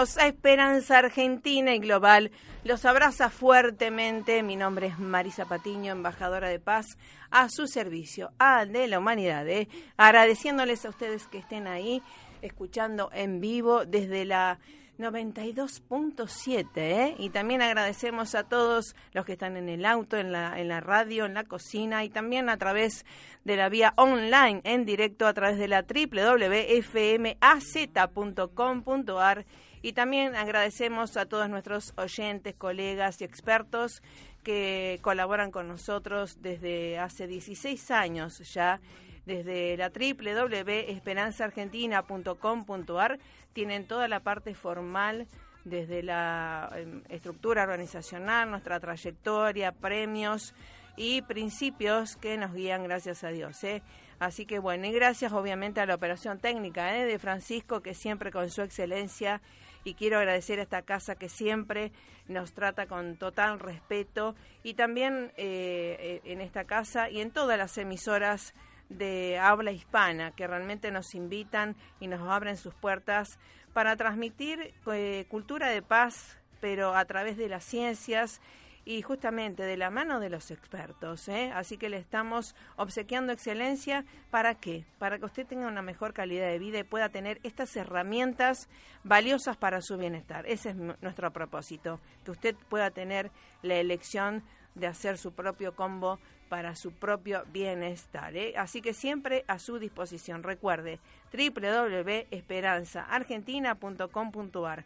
A Esperanza Argentina y Global. Los abraza fuertemente. Mi nombre es Marisa Patiño, embajadora de paz, a su servicio, a de la humanidad. ¿eh? Agradeciéndoles a ustedes que estén ahí, escuchando en vivo desde la 92.7, ¿eh? Y también agradecemos a todos los que están en el auto, en la, en la radio, en la cocina y también a través de la vía online, en directo a través de la www.fmaz.com.ar. Y también agradecemos a todos nuestros oyentes, colegas y expertos que colaboran con nosotros desde hace 16 años ya desde la www.esperanzaargentina.com.ar tienen toda la parte formal desde la em, estructura organizacional, nuestra trayectoria, premios y principios que nos guían, gracias a Dios. ¿eh? Así que bueno, y gracias obviamente a la operación técnica ¿eh? de Francisco, que siempre con su excelencia, y quiero agradecer a esta casa que siempre nos trata con total respeto, y también eh, en esta casa y en todas las emisoras de habla hispana que realmente nos invitan y nos abren sus puertas para transmitir eh, cultura de paz, pero a través de las ciencias y justamente de la mano de los expertos. ¿eh? Así que le estamos obsequiando excelencia. ¿Para qué? Para que usted tenga una mejor calidad de vida y pueda tener estas herramientas valiosas para su bienestar. Ese es nuestro propósito, que usted pueda tener la elección de hacer su propio combo para su propio bienestar. ¿eh? Así que siempre a su disposición. Recuerde www.esperanzaargentina.com.ar.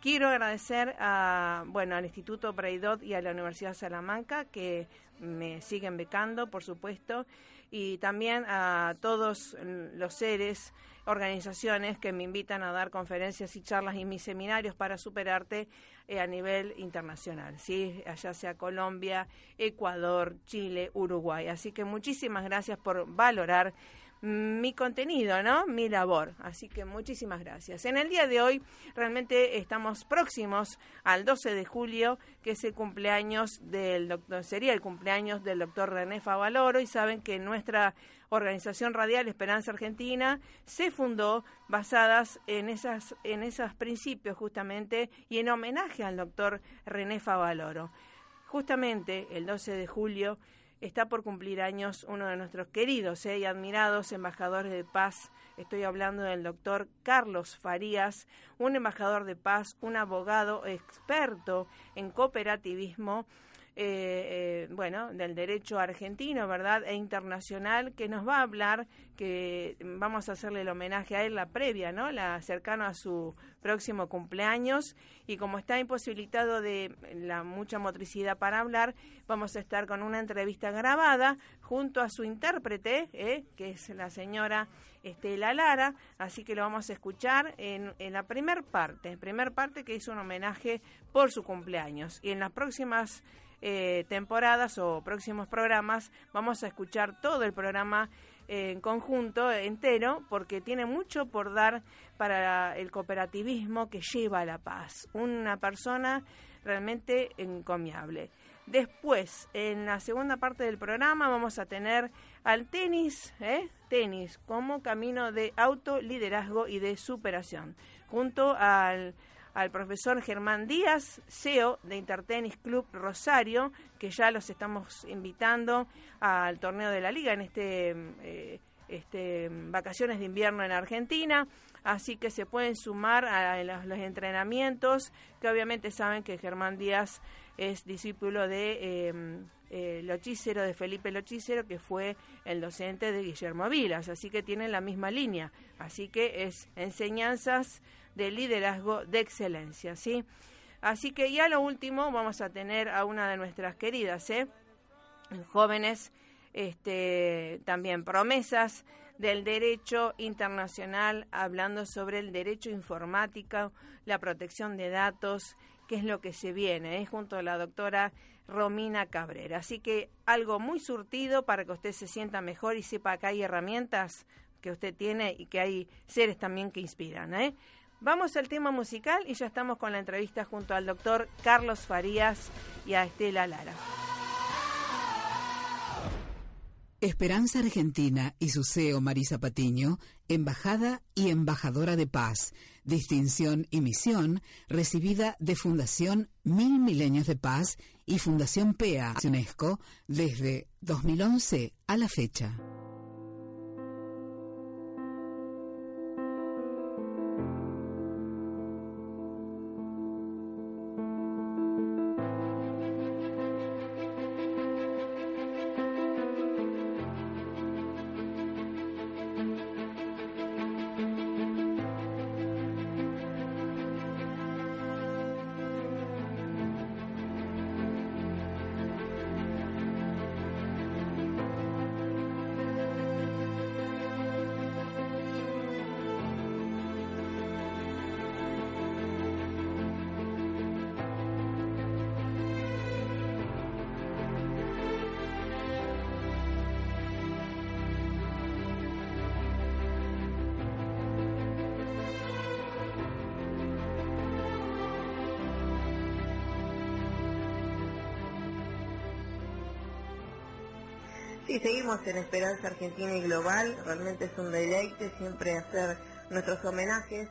Quiero agradecer a, bueno, al Instituto Braidot y a la Universidad de Salamanca que me siguen becando, por supuesto, y también a todos los seres organizaciones que me invitan a dar conferencias y charlas y mis seminarios para superarte eh, a nivel internacional, ¿sí? allá sea Colombia, Ecuador, Chile, Uruguay. Así que muchísimas gracias por valorar mi contenido, ¿no? Mi labor. Así que muchísimas gracias. En el día de hoy realmente estamos próximos al 12 de julio, que es el cumpleaños del doctor, sería el cumpleaños del doctor René Favaloro y saben que nuestra organización radial Esperanza Argentina se fundó basadas en esas en esos principios justamente y en homenaje al doctor René Favaloro. Justamente el 12 de julio está por cumplir años uno de nuestros queridos eh, y admirados embajadores de paz. Estoy hablando del doctor Carlos Farías, un embajador de paz, un abogado experto en cooperativismo eh, eh, bueno, del derecho argentino, ¿verdad? E internacional, que nos va a hablar, que vamos a hacerle el homenaje a él, la previa, ¿no? La cercano a su próximo cumpleaños. Y como está imposibilitado de la mucha motricidad para hablar, vamos a estar con una entrevista grabada junto a su intérprete, ¿eh? que es la señora Estela Lara. Así que lo vamos a escuchar en, en la primer parte, primer parte que hizo un homenaje por su cumpleaños. Y en las próximas eh, temporadas o próximos programas vamos a escuchar todo el programa en conjunto, entero, porque tiene mucho por dar para el cooperativismo que lleva a la paz. Una persona realmente encomiable. Después, en la segunda parte del programa, vamos a tener al tenis, ¿eh? tenis como camino de autoliderazgo y de superación, junto al, al profesor Germán Díaz, CEO de Intertenis Club Rosario, que ya los estamos invitando al torneo de la liga en este, eh, este vacaciones de invierno en Argentina. Así que se pueden sumar a los, entrenamientos, que obviamente saben que Germán Díaz es discípulo de em, eh, de Felipe Lochícero, que fue el docente de Guillermo Vilas, así que tienen la misma línea, así que es enseñanzas de liderazgo de excelencia, ¿sí? Así que ya lo último vamos a tener a una de nuestras queridas, ¿eh? jóvenes, este, también promesas del derecho internacional, hablando sobre el derecho informático, la protección de datos, que es lo que se viene, ¿eh? junto a la doctora Romina Cabrera. Así que algo muy surtido para que usted se sienta mejor y sepa que hay herramientas que usted tiene y que hay seres también que inspiran. ¿eh? Vamos al tema musical y ya estamos con la entrevista junto al doctor Carlos Farías y a Estela Lara. Esperanza Argentina y su CEO Marisa Patiño, embajada y embajadora de paz, distinción y misión recibida de Fundación Mil Milenios de Paz y Fundación PEA UNESCO desde 2011 a la fecha. Sí, seguimos en Esperanza Argentina y Global. Realmente es un deleite siempre hacer nuestros homenajes,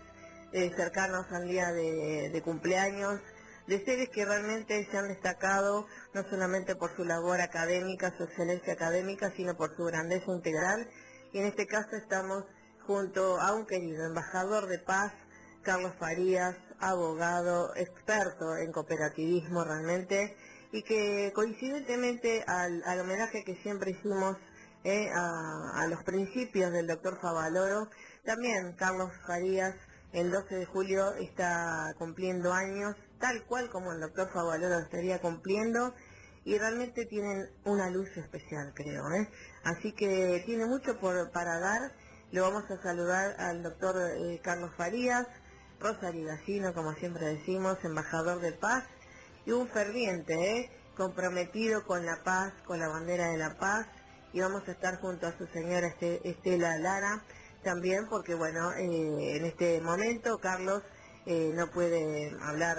eh, cercanos al día de, cumpleaños, de seres que realmente se han destacado no solamente por su labor académica, su excelencia académica, sino por su grandeza integral. Y en este caso estamos junto a un querido embajador de paz, Carlos Farías, abogado, experto en cooperativismo realmente y que coincidentemente al, homenaje que siempre hicimos eh, a, los principios del doctor Favaloro, también Carlos Farías el 12 de julio está cumpliendo años, tal cual como el doctor Favaloro estaría cumpliendo, y realmente tienen una luz especial, creo. ¿eh? Así que tiene mucho por, para dar. Le vamos a saludar al doctor eh, Carlos Farías, Rosario Gallino, como siempre decimos, embajador de paz, y un ferviente, ¿eh? comprometido con la paz, con la bandera de la paz, y vamos a estar junto a su señora Estela Lara también, porque bueno, eh, en este momento Carlos eh, no puede hablar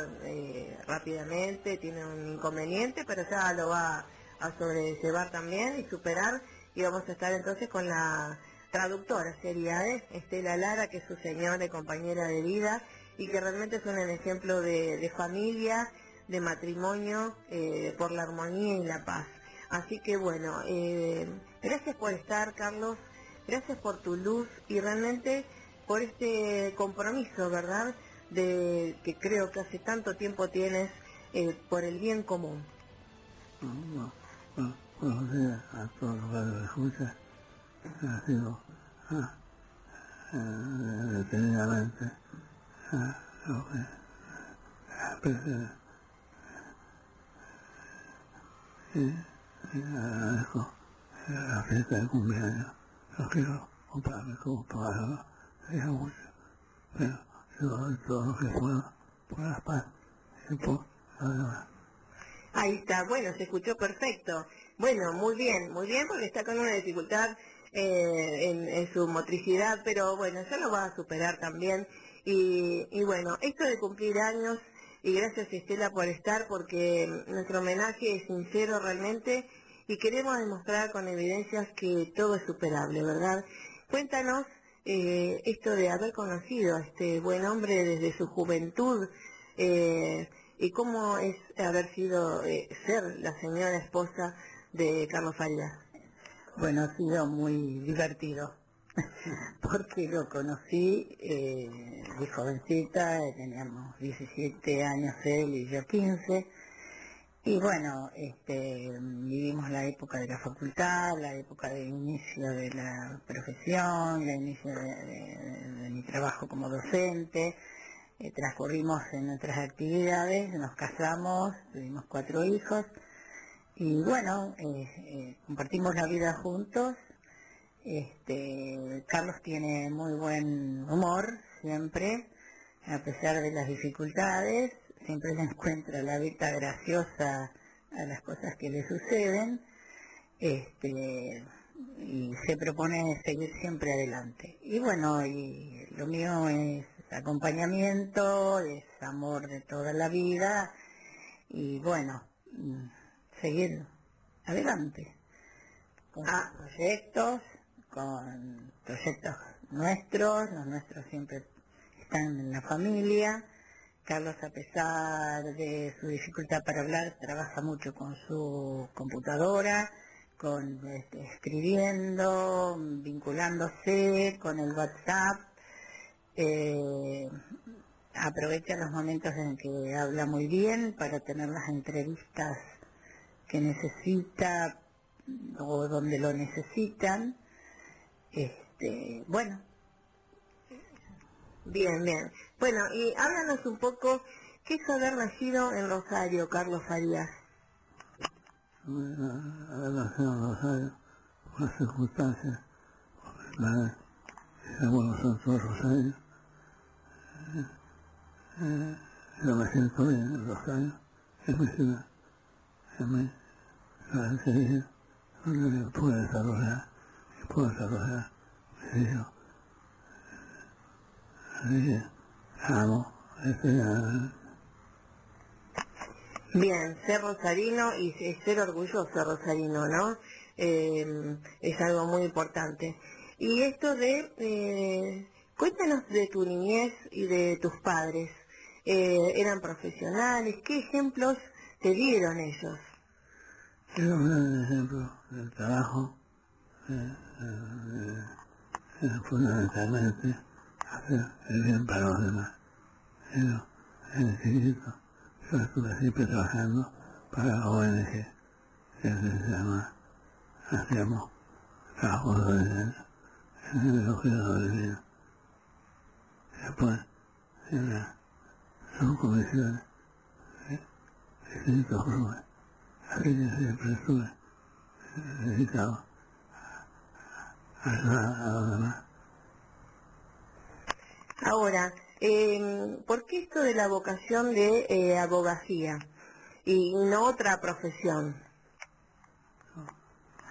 rápidamente, tiene un inconveniente, pero ya lo va a sobrellevar también y superar, y vamos a estar entonces con la traductora sería Estela Lara, que es su señora y compañera de vida, y que realmente es un ejemplo de familia, de matrimonio eh, por la armonía y la paz. Así que bueno, eh, gracias por estar, Carlos, gracias por tu luz y realmente por este compromiso, ¿verdad? De que creo que hace tanto tiempo tienes eh, por el bien común. Bueno, buenos días a todos los que lo escuchan. Ha sido ah, detenidamente ah, y, agradezco la fiesta de cumpleaños. Lo quiero comprarme como para sería mucho. Pero yo doy todo lo que puedo por la paz y por la demás. Ahí está, bueno, se escuchó perfecto. Bueno, muy bien, muy bien, porque está con una dificultad eh, en, su motricidad, pero bueno, ya lo va a superar también. Y, y bueno, esto de cumplir años, y gracias Estela por estar, porque nuestro homenaje es sincero realmente y queremos demostrar con evidencias que todo es superable, ¿verdad? Cuéntanos eh, esto de haber conocido a este buen hombre desde su juventud eh, y cómo es haber sido, eh, ser la señora esposa de Carlos Farías. Bueno, ha sido muy divertido porque lo conocí de jovencita, teníamos 17 años él y yo 15 y bueno, este, vivimos la época de la facultad, la época del inicio de la profesión, el inicio de, mi trabajo como docente. Eh, transcurrimos en nuestras actividades, nos casamos, tuvimos cuatro hijos y bueno, eh, eh, compartimos la vida juntos. Este, Carlos tiene muy buen humor siempre, a pesar de las dificultades siempre le encuentra la vista graciosa a las cosas que le suceden este, y se propone seguir siempre adelante. Y bueno, y lo mío es acompañamiento, es amor de toda la vida y bueno, mm, seguir adelante con ah. proyectos, con proyectos nuestros, los nuestros siempre están en la familia Carlos, a pesar de su dificultad para hablar, trabaja mucho con su computadora, con este, escribiendo, vinculándose con el WhatsApp. Eh, aprovecha los momentos en que habla muy bien para tener las entrevistas que necesita o donde lo necesitan. Este, bueno, Bien, bien. Bueno, y háblanos un poco, ¿qué es haber nacido en Rosario, Carlos Farías? haber nacido en Rosario, por circunstancias, y abuelos son todos rosarios. Eh, eh, yo me siento bien en Rosario, es mi ciudad, es mi ciudad de Sevilla, donde pude desarrollar, puedo vida Bien, ser rosarino y ser orgulloso rosarino, ¿no? Eh, es algo muy importante. Y esto de, eh, cuéntanos de tu niñez y de tus padres. Eh, ¿Eran profesionales? ¿Qué ejemplos te dieron ellos? Quiero un ejemplo del trabajo, fundamentalmente hacer el bien para los demás. Pero en el chiquito yo estuve siempre trabajando para la ONG, que se llama, hacíamos trabajo de en el elogio de vida. Después, en la subcomisión de distintos grupos, aquella siempre estuve dedicado Ahora, eh, ¿por qué esto de la vocación de eh, abogacía y no otra profesión?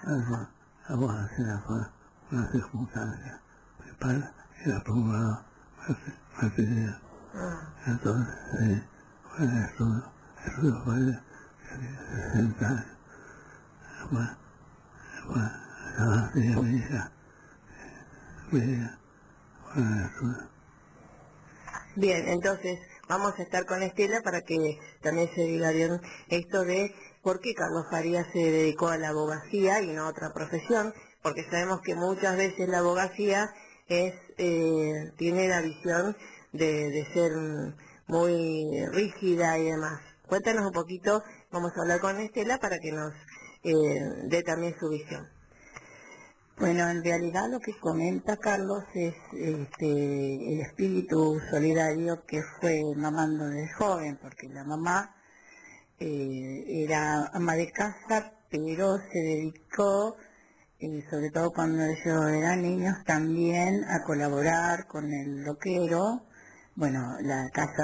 La abogacía fue una circunstancia. Mi padre era. Ah. Entonces, fue el estudio. El estudio fue de 60 años. Después, después, la hija, fue el estudio. Bien, entonces vamos a estar con Estela para que también se diga bien esto de por qué Carlos Farías se dedicó a la abogacía y no a otra profesión, porque sabemos que muchas veces la abogacía es eh, tiene la visión de, ser muy rígida y demás. Cuéntanos un poquito, vamos a hablar con Estela para que nos eh, dé también su visión. Bueno, en realidad lo que comenta Carlos es este, el espíritu solidario que fue mamando de joven, porque la mamá eh, era ama de casa, pero se dedicó, eh, sobre todo cuando ellos eran niños, también a colaborar con el loquero, bueno, la casa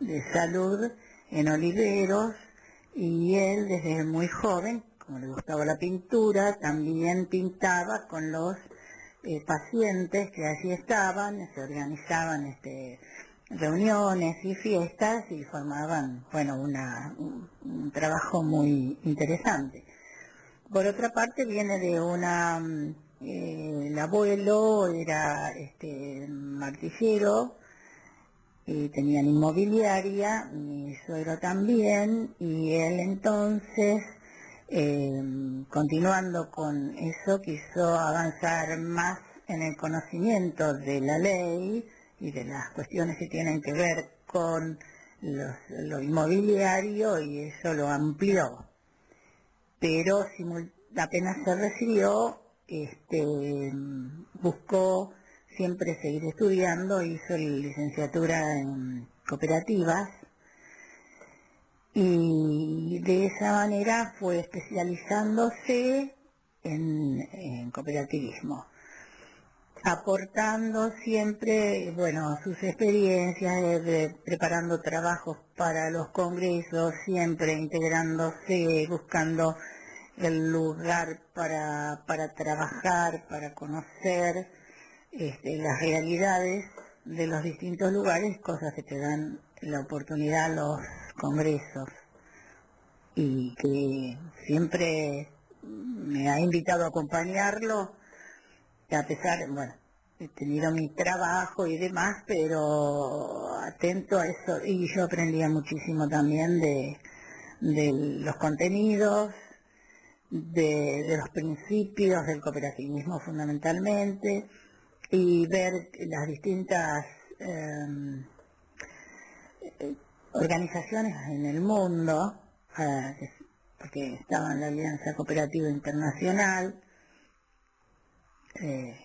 de salud en Oliveros, y él desde muy joven como le gustaba la pintura, también pintaba con los eh, pacientes que allí estaban, se organizaban este, reuniones y fiestas y formaban, bueno, una, un, trabajo muy interesante. Por otra parte viene de una, mm, eh, el abuelo era este, martillero, y tenían inmobiliaria, mi suegro también, y él entonces, eh, continuando con eso, quiso avanzar más en el conocimiento de la ley y de las cuestiones que tienen que ver con lo inmobiliario y eso lo amplió. Pero apenas se recibió, este, buscó siempre seguir estudiando, hizo licenciatura en cooperativas y de esa manera fue especializándose en, cooperativismo, aportando siempre, bueno, sus experiencias, preparando trabajos para los congresos, siempre integrándose, buscando el lugar para, para trabajar, para conocer, este, las realidades de los distintos lugares, cosas que te dan la oportunidad los congresos y que siempre me ha invitado a acompañarlo, a pesar, bueno, he tenido mi trabajo y demás, pero atento a eso, y yo aprendía muchísimo también de, de los contenidos, de, de los principios del cooperativismo fundamentalmente, y ver las distintas em, organizaciones en el mundo, eh, porque estaba en la Alianza Cooperativa Internacional, eh,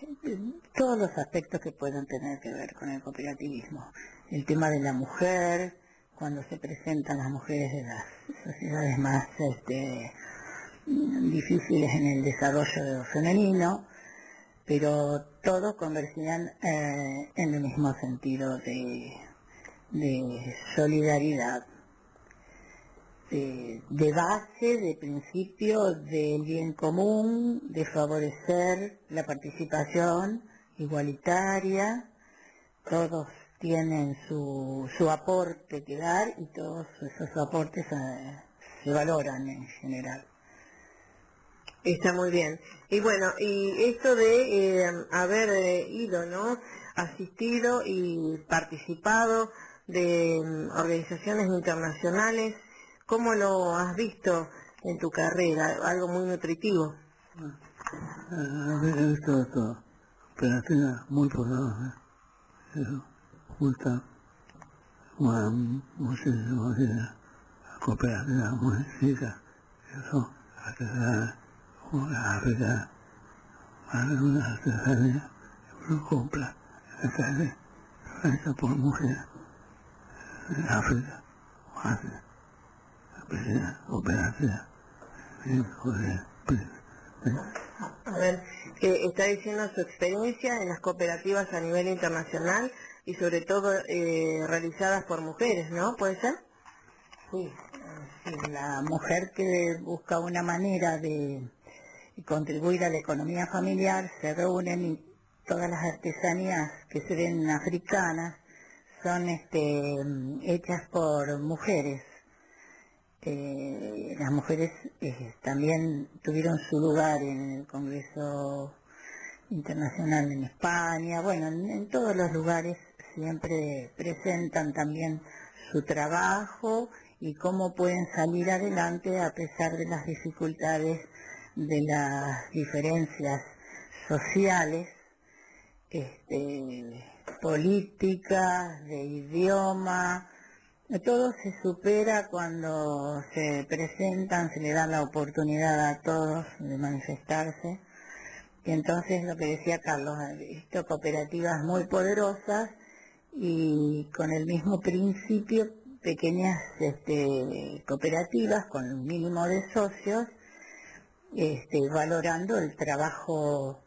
todos los aspectos que puedan tener que ver con el cooperativismo. El tema de la mujer, cuando se presentan las mujeres de las sociedades más este, difíciles en el desarrollo de lo femenino, pero todos convergían eh, en el mismo sentido de, solidaridad, de, base, de principio del bien común, de favorecer la participación igualitaria, todos tienen su, su aporte que dar y todos esos aportes eh, se valoran en general. Está muy bien. Y bueno, y esto de eh, haber eh, ido, ¿no? Asistido y participado de mm, organizaciones internacionales, ¿cómo lo has visto en tu carrera? Algo muy nutritivo. He visto esto, operaciones muy poderosas. Eso gusta muchísimo cooperativas muy chicas. Eso, África, una artesanía, uno compra por mujeres África, hace operación, a ver, que está diciendo su experiencia en las cooperativas a nivel internacional y sobre todo eh, realizadas por mujeres, ¿no? ¿Puede ser? Sí, la mujer que busca una manera de contribuir a la economía familiar, se reúnen y todas las artesanías que se ven africanas son este, hechas por mujeres. Eh, las mujeres eh, también tuvieron su lugar en el Congreso Internacional en España, bueno, en todos los lugares siempre presentan también su trabajo y cómo pueden salir adelante a pesar de las dificultades de las diferencias sociales, este, políticas, de idioma, todo se supera cuando se presentan, se le da la oportunidad a todos de manifestarse. Y entonces lo que decía Carlos, visto cooperativas muy poderosas y con el mismo principio, pequeñas este, cooperativas con un mínimo de socios este, valorando el trabajo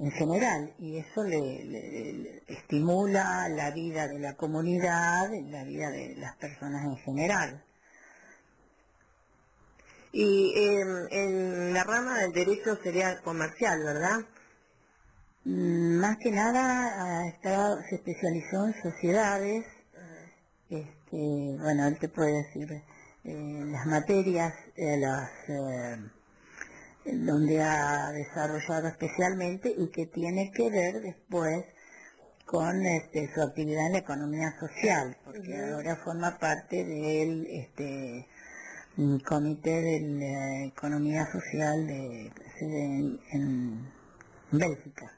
en general y eso le, estimula la vida de la comunidad, la vida de las personas en general. Y em, en la rama del derecho sería comercial, ¿verdad? Mm, Más que nada se especializó en sociedades. Este, bueno, él te puede decir eh, las materias, eh, las eh, donde ha desarrollado especialmente y que tiene que ver después con este, su actividad en la economía social, porque ahora forma parte del este, mm, comité de la economía social de, en, en Bélgica.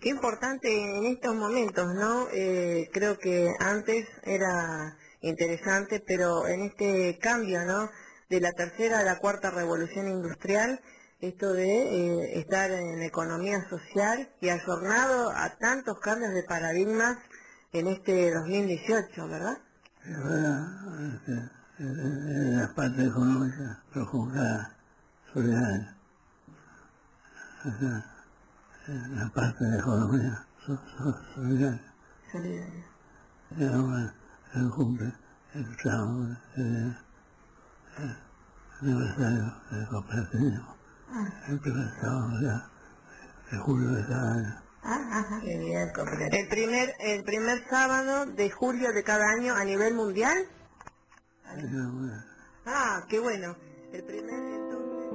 Qué importante en estos momentos, ¿no? Eh, creo que antes era interesante, pero en este cambio, ¿no? De la tercera a la cuarta revolución industrial, esto de eh, estar en economía social y ayornado a tantos cambios de paradigmas en este 2018, ¿verdad? Ahora, este, en la parte económica profunda, solidaria. O sea, en la parte de economía so- so- solidaria. Solidario. Y ahora se cumple el el, el El primer sábado de julio de cada año. El primer, sábado de julio de cada año a nivel mundial. Ah, qué bueno. El primer entonces.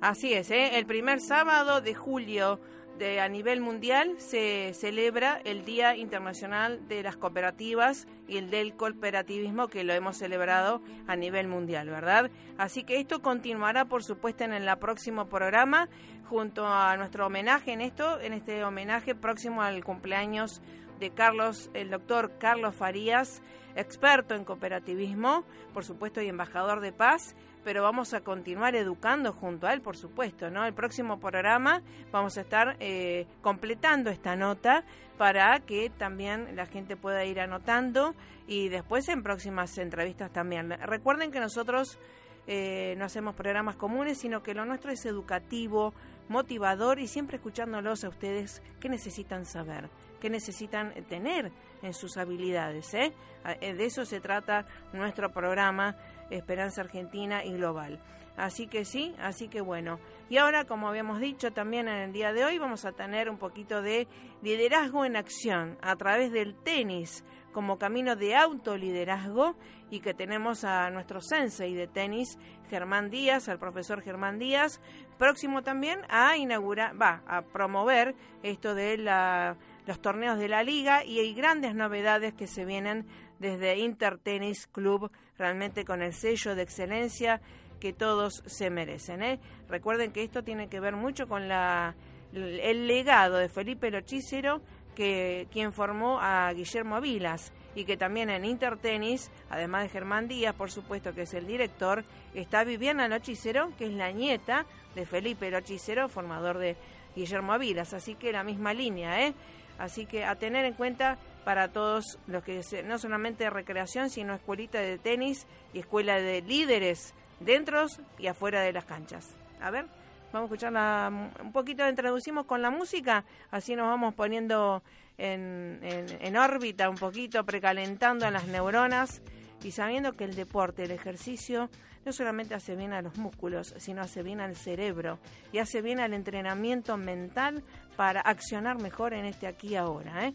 Así es, ¿eh? el primer sábado de julio de, a nivel mundial se celebra el Día Internacional de las Cooperativas y el del Cooperativismo que lo hemos celebrado a nivel mundial, ¿verdad? Así que esto continuará, por supuesto, en el próximo programa junto a nuestro homenaje en esto, en este homenaje próximo al cumpleaños de Carlos, el doctor Carlos Farías, experto en cooperativismo, por supuesto, y embajador de paz, pero vamos a continuar educando junto a él, por supuesto, ¿no? El próximo programa vamos a estar eh, completando esta nota para que también la gente pueda ir anotando y después en próximas entrevistas también. Recuerden que nosotros eh, no hacemos programas comunes, sino que lo nuestro es educativo, motivador y siempre escuchándolos a ustedes qué necesitan saber, qué necesitan tener en sus habilidades. ¿eh? Eh, De eso se trata nuestro programa Esperanza Argentina y Global. Así que sí, así que bueno. Y ahora, como habíamos dicho también en el día de hoy, vamos a tener un poquito de liderazgo en acción a través del tenis como camino de autoliderazgo y que tenemos a nuestro sensei de tenis, Germán Díaz, al profesor Germán Díaz, próximo también a inaugurar, va, a promover esto de la, los torneos de la liga y hay grandes novedades que se vienen desde Intertenis Club, realmente con el sello de excelencia que todos se merecen. ¿eh? Recuerden que esto tiene que ver mucho con la, el legado de Felipe Lochicero, que quien formó a Guillermo Vilas y que también en Intertenis, además de Germán Díaz, por supuesto que es el director, está Viviana Lochicero, que es la nieta de Felipe Lochicero, formador de Guillermo Vilas, así que la misma línea, ¿eh? Así que a tener en cuenta para todos los que no solamente recreación, sino escuelita de tenis y escuela de líderes dentro y afuera de las canchas. A ver, vamos a escuchar la- un poquito, introducimos con la música, así nos vamos poniendo en, en, en órbita un poquito, precalentando a las neuronas y sabiendo que el deporte, el ejercicio, no solamente hace bien a los músculos, sino hace bien al cerebro y hace bien al entrenamiento mental para accionar mejor en este aquí y ahora. ¿eh?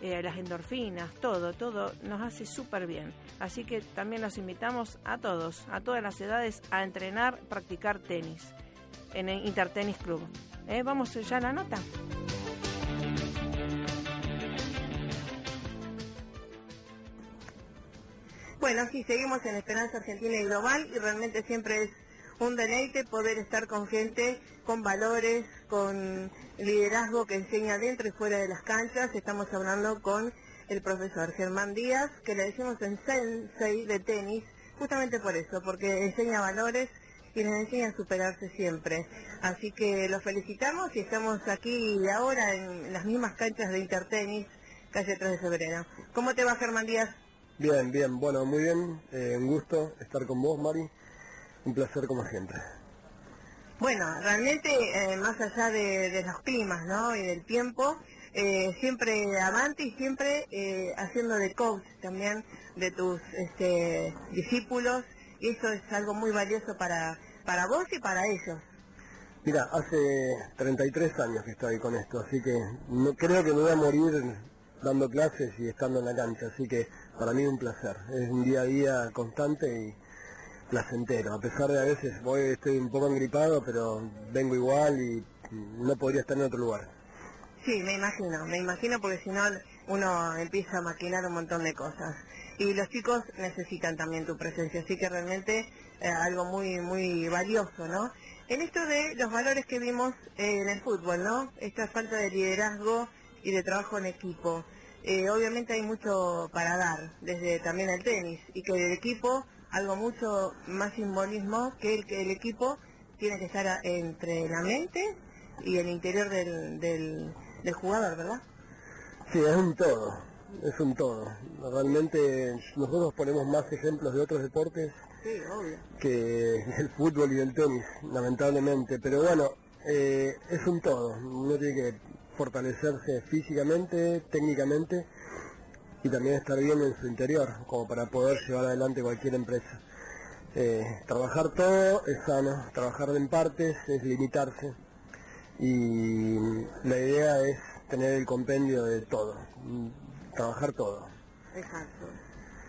Eh, las endorfinas, todo, todo nos hace súper bien. Así que también los invitamos a todos, a todas las edades, a entrenar, practicar tenis en el Intertenis Club. ¿Eh? Vamos ya a la nota. Bueno, sí, seguimos en Esperanza Argentina y Global y realmente siempre es un deleite poder estar con gente con valores, con liderazgo que enseña dentro y fuera de las canchas. Estamos hablando con el profesor Germán Díaz, que le decimos en Sensei de tenis, justamente por eso, porque enseña valores y les enseña a superarse siempre. Así que los felicitamos y estamos aquí ahora en las mismas canchas de Intertenis, calle 3 de febrero. ¿Cómo te va Germán Díaz? Bien, bien, bueno, muy bien. Eh, un gusto estar con vos, Mari. Un placer como siempre. Bueno, realmente eh, más allá de, de los climas ¿no? y del tiempo, eh, siempre amante y siempre eh, haciendo de coach también de tus este, discípulos y eso es algo muy valioso para, para vos y para ellos. Mira, hace 33 años que estoy con esto, así que no creo que me voy a morir dando clases y estando en la cancha, así que para mí un placer, es un día a día constante y placentero, a pesar de a veces voy, estoy un poco engripado, pero vengo igual y no podría estar en otro lugar. Sí, me imagino, me imagino porque si no uno empieza a maquinar un montón de cosas. Y los chicos necesitan también tu presencia, así que realmente eh, algo muy muy valioso, ¿no? En esto de los valores que vimos eh, en el fútbol, ¿no? Esta falta de liderazgo y de trabajo en equipo. Eh, obviamente hay mucho para dar, desde también el tenis, y que el equipo, algo mucho más simbolismo, que el, que el equipo tiene que estar entre la mente y el interior del, del, del jugador, ¿verdad? Sí, es un todo, es un todo. Realmente nosotros ponemos más ejemplos de otros deportes Sí, obvio. que del fútbol y del tenis, lamentablemente. Pero bueno, eh, es un todo. Uno tiene que fortalecerse físicamente, técnicamente y también estar bien en su interior, como para poder llevar adelante cualquier empresa. Eh, trabajar todo es sano, trabajar en partes es limitarse y la idea es tener el compendio de todo, trabajar todo. Exacto.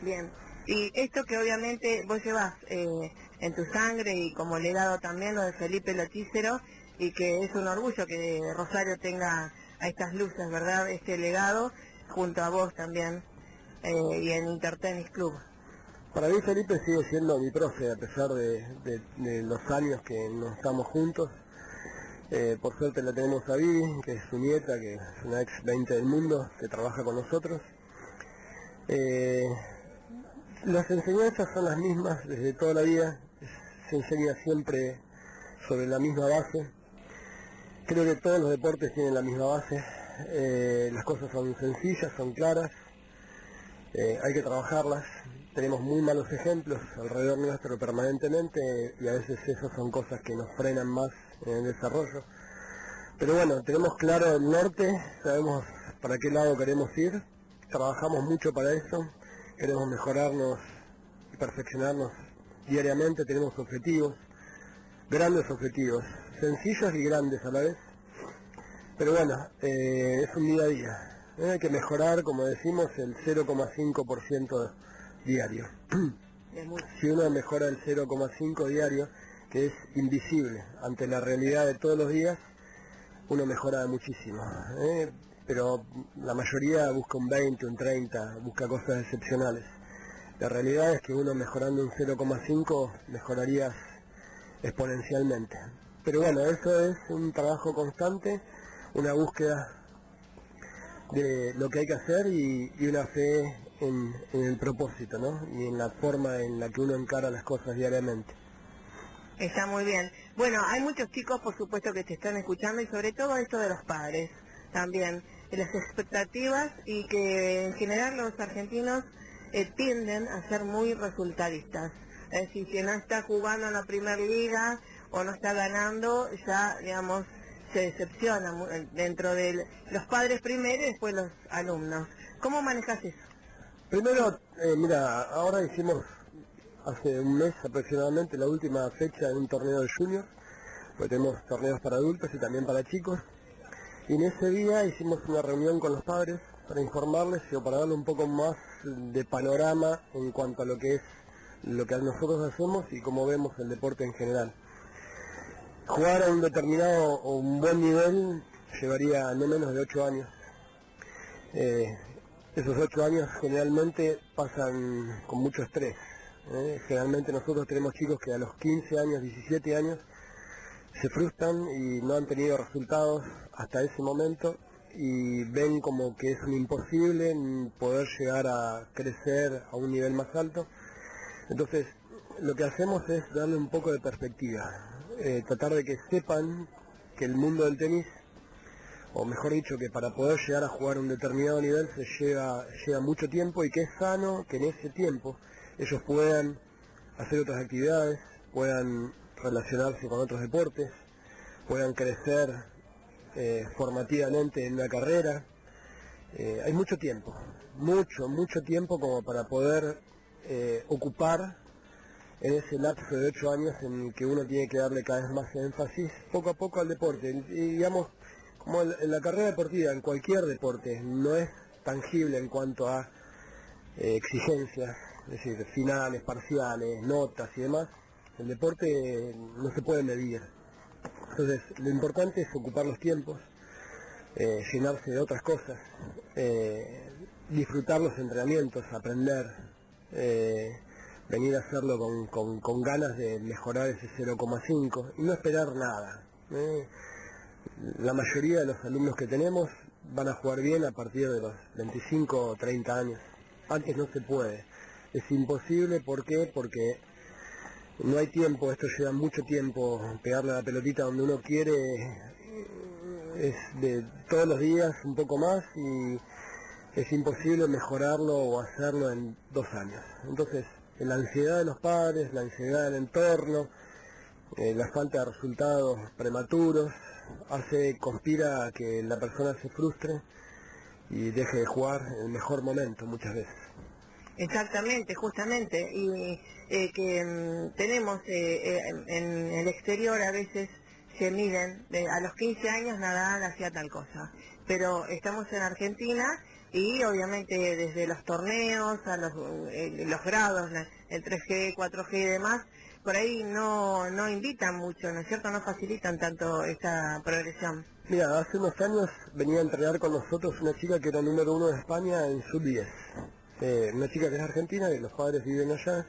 Bien. Y esto que obviamente vos llevas eh, en tu sangre y como legado también lo de Felipe Lotícero y que es un orgullo que Rosario tenga a estas luces, ¿verdad? Este legado junto a vos también eh, y en Intertennis Club. Para mí Felipe sigue siendo mi profe a pesar de, de- de los años que no estamos juntos. Eh, por suerte la tenemos a Vivi, que es su nieta, que es una ex 20 del mundo, que trabaja con nosotros. Eh, las enseñanzas son las mismas desde toda la vida, se enseña siempre sobre la misma base. Creo que todos los deportes tienen la misma base, eh, las cosas son sencillas, son claras, eh, hay que trabajarlas. Tenemos muy malos ejemplos alrededor nuestro permanentemente y a veces esas son cosas que nos frenan más en el desarrollo. Pero bueno, tenemos claro el norte, sabemos para qué lado queremos ir, trabajamos mucho para eso, queremos mejorarnos y perfeccionarnos diariamente, tenemos objetivos, grandes objetivos, sencillos y grandes a la vez. Pero bueno, eh, es un día a día. ¿eh? Hay que mejorar, como decimos, el 0,5% diario. Si uno mejora el 0,5 diario, que es invisible ante la realidad de todos los días, uno mejora muchísimo. ¿eh? Pero la mayoría busca un 20, un 30, busca cosas excepcionales. La realidad es que uno mejorando un 0,5 mejorarías exponencialmente. Pero bueno, eso es un trabajo constante, una búsqueda de lo que hay que hacer y, y una fe en, el propósito, ¿no? Y en la forma en la que uno encara las cosas diariamente. Está muy bien. Bueno, hay muchos chicos, por supuesto, que te están escuchando y sobre todo esto de los padres también, las expectativas y que en general los argentinos eh, tienden a ser muy resultadistas. Es decir, si no está jugando en la primera liga o no está ganando, ya, digamos, se decepciona dentro de los padres primero y después los alumnos. ¿Cómo manejas eso? Primero, eh, mira, ahora hicimos hace un mes aproximadamente la última fecha en un torneo de juniors, pues tenemos torneos para adultos y también para chicos. Y en ese día hicimos una reunión con los padres para informarles o para darle un poco más de panorama en cuanto a lo que es lo que nosotros hacemos y cómo vemos el deporte en general. Jugar a un determinado o un buen nivel llevaría no menos de 8 años. Eh, esos 8 años generalmente pasan con mucho estrés. ¿eh? Generalmente nosotros tenemos chicos que a los 15 años, 17 años, se frustran y no han tenido resultados hasta ese momento y ven como que es un imposible poder llegar a crecer a un nivel más alto. Entonces, lo que hacemos es darle un poco de perspectiva, eh, tratar de que sepan que el mundo del tenis, o mejor dicho, que para poder llegar a jugar a un determinado nivel se lleva, lleva mucho tiempo y que es sano que en ese tiempo ellos puedan hacer otras actividades, puedan relacionarse con otros deportes, puedan crecer eh, formativamente en una carrera, eh, hay mucho tiempo, mucho, mucho tiempo como para poder eh, ocupar en ese lapso de ocho años en que uno tiene que darle cada vez más énfasis poco a poco al deporte. Y digamos, como en la carrera deportiva, en cualquier deporte, no es tangible en cuanto a eh, exigencias, es decir, finales, parciales, notas y demás. El deporte no se puede medir. Entonces, lo importante es ocupar los tiempos, eh, llenarse de otras cosas, eh, disfrutar los entrenamientos, aprender, venir a hacerlo con, con, ganas de mejorar ese 0,5 y no esperar nada. La mayoría de los alumnos que tenemos van a jugar bien a partir de los 25 o 30 años. Antes no se puede. Es imposible, ¿por qué? Porque no hay tiempo, esto lleva mucho tiempo, pegarle la pelotita donde uno quiere, es de todos los días un poco más y es imposible mejorarlo o hacerlo en dos años. Entonces, la ansiedad de los padres, la ansiedad del entorno, eh, la falta de resultados prematuros, hace, conspira a que la persona se frustre y deje de jugar en el mejor momento muchas veces. Exactamente, justamente, y eh, que mm, tenemos eh, eh, en el exterior a veces se miden, a los 15 años nada hacía tal cosa, pero estamos en Argentina y obviamente desde los torneos a los, los grados, el 3G, 4G y demás, por ahí no, no invitan mucho, ¿no es cierto? No facilitan tanto esta progresión. Mira, hace unos años venía a entrenar con nosotros una chica que era número uno de España en sub-10. Eh, una chica que es argentina, que los padres viven allá,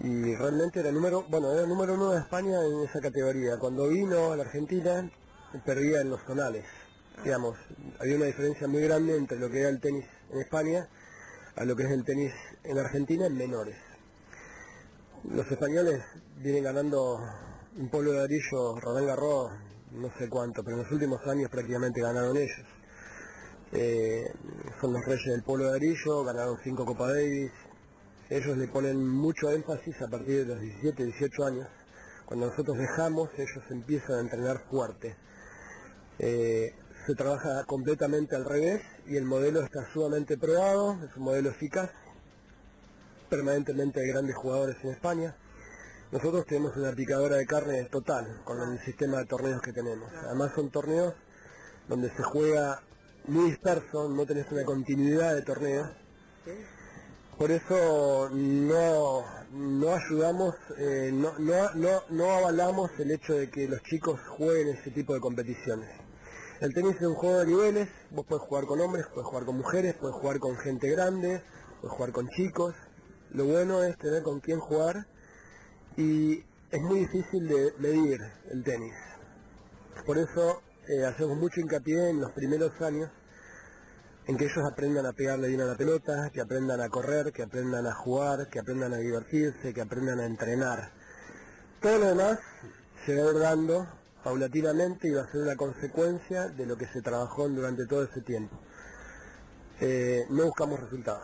y realmente era número, bueno, era número uno de España en esa categoría. Cuando vino a la Argentina, perdía en los zonales. Digamos, había una diferencia muy grande entre lo que era el tenis en España a lo que es el tenis en Argentina en menores. Los españoles vienen ganando un polo de arillo, Rodán Garros, no sé cuánto, pero en los últimos años prácticamente ganaron ellos. Eh, son los reyes del polo de arillo, ganaron cinco Copa Davis. Ellos le ponen mucho énfasis a partir de los 17, 18 años. Cuando nosotros dejamos, ellos empiezan a entrenar fuerte. Eh, se trabaja completamente al revés y el modelo está sumamente probado, es un modelo eficaz permanentemente hay grandes jugadores en España. Nosotros tenemos una picadora de carne total con el sistema de torneos que tenemos. Además son torneos donde se juega muy disperso, no tenés una continuidad de torneos. Por eso no, no ayudamos, eh, no, no, no avalamos el hecho de que los chicos jueguen ese tipo de competiciones. El tenis es un juego de niveles, vos puedes jugar con hombres, puedes jugar con mujeres, puedes jugar con gente grande, puedes jugar con chicos, lo bueno es tener con quién jugar y es muy difícil de medir el tenis. Por eso eh, hacemos mucho hincapié en los primeros años en que ellos aprendan a pegarle bien a la pelota, que aprendan a correr, que aprendan a jugar, que aprendan a divertirse, que aprendan a entrenar. Todo lo demás se va dando paulatinamente y va a ser una consecuencia de lo que se trabajó durante todo ese tiempo. Eh, no buscamos resultados,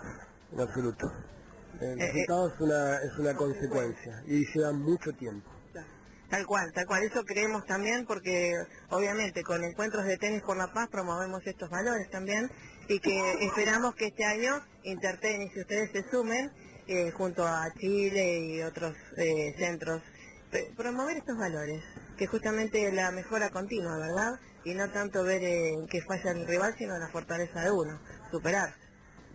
en absoluto. El eh, resultado es, una, es una consecuencia y lleva mucho tiempo. Tal cual, tal cual. Eso creemos también porque obviamente con encuentros de tenis por la paz promovemos estos valores también y que esperamos que este año Intertenis y ustedes se sumen eh, junto a Chile y otros eh, centros, promover estos valores, que justamente la mejora continua, ¿verdad? Y no tanto ver que falla el rival, sino la fortaleza de uno, superar.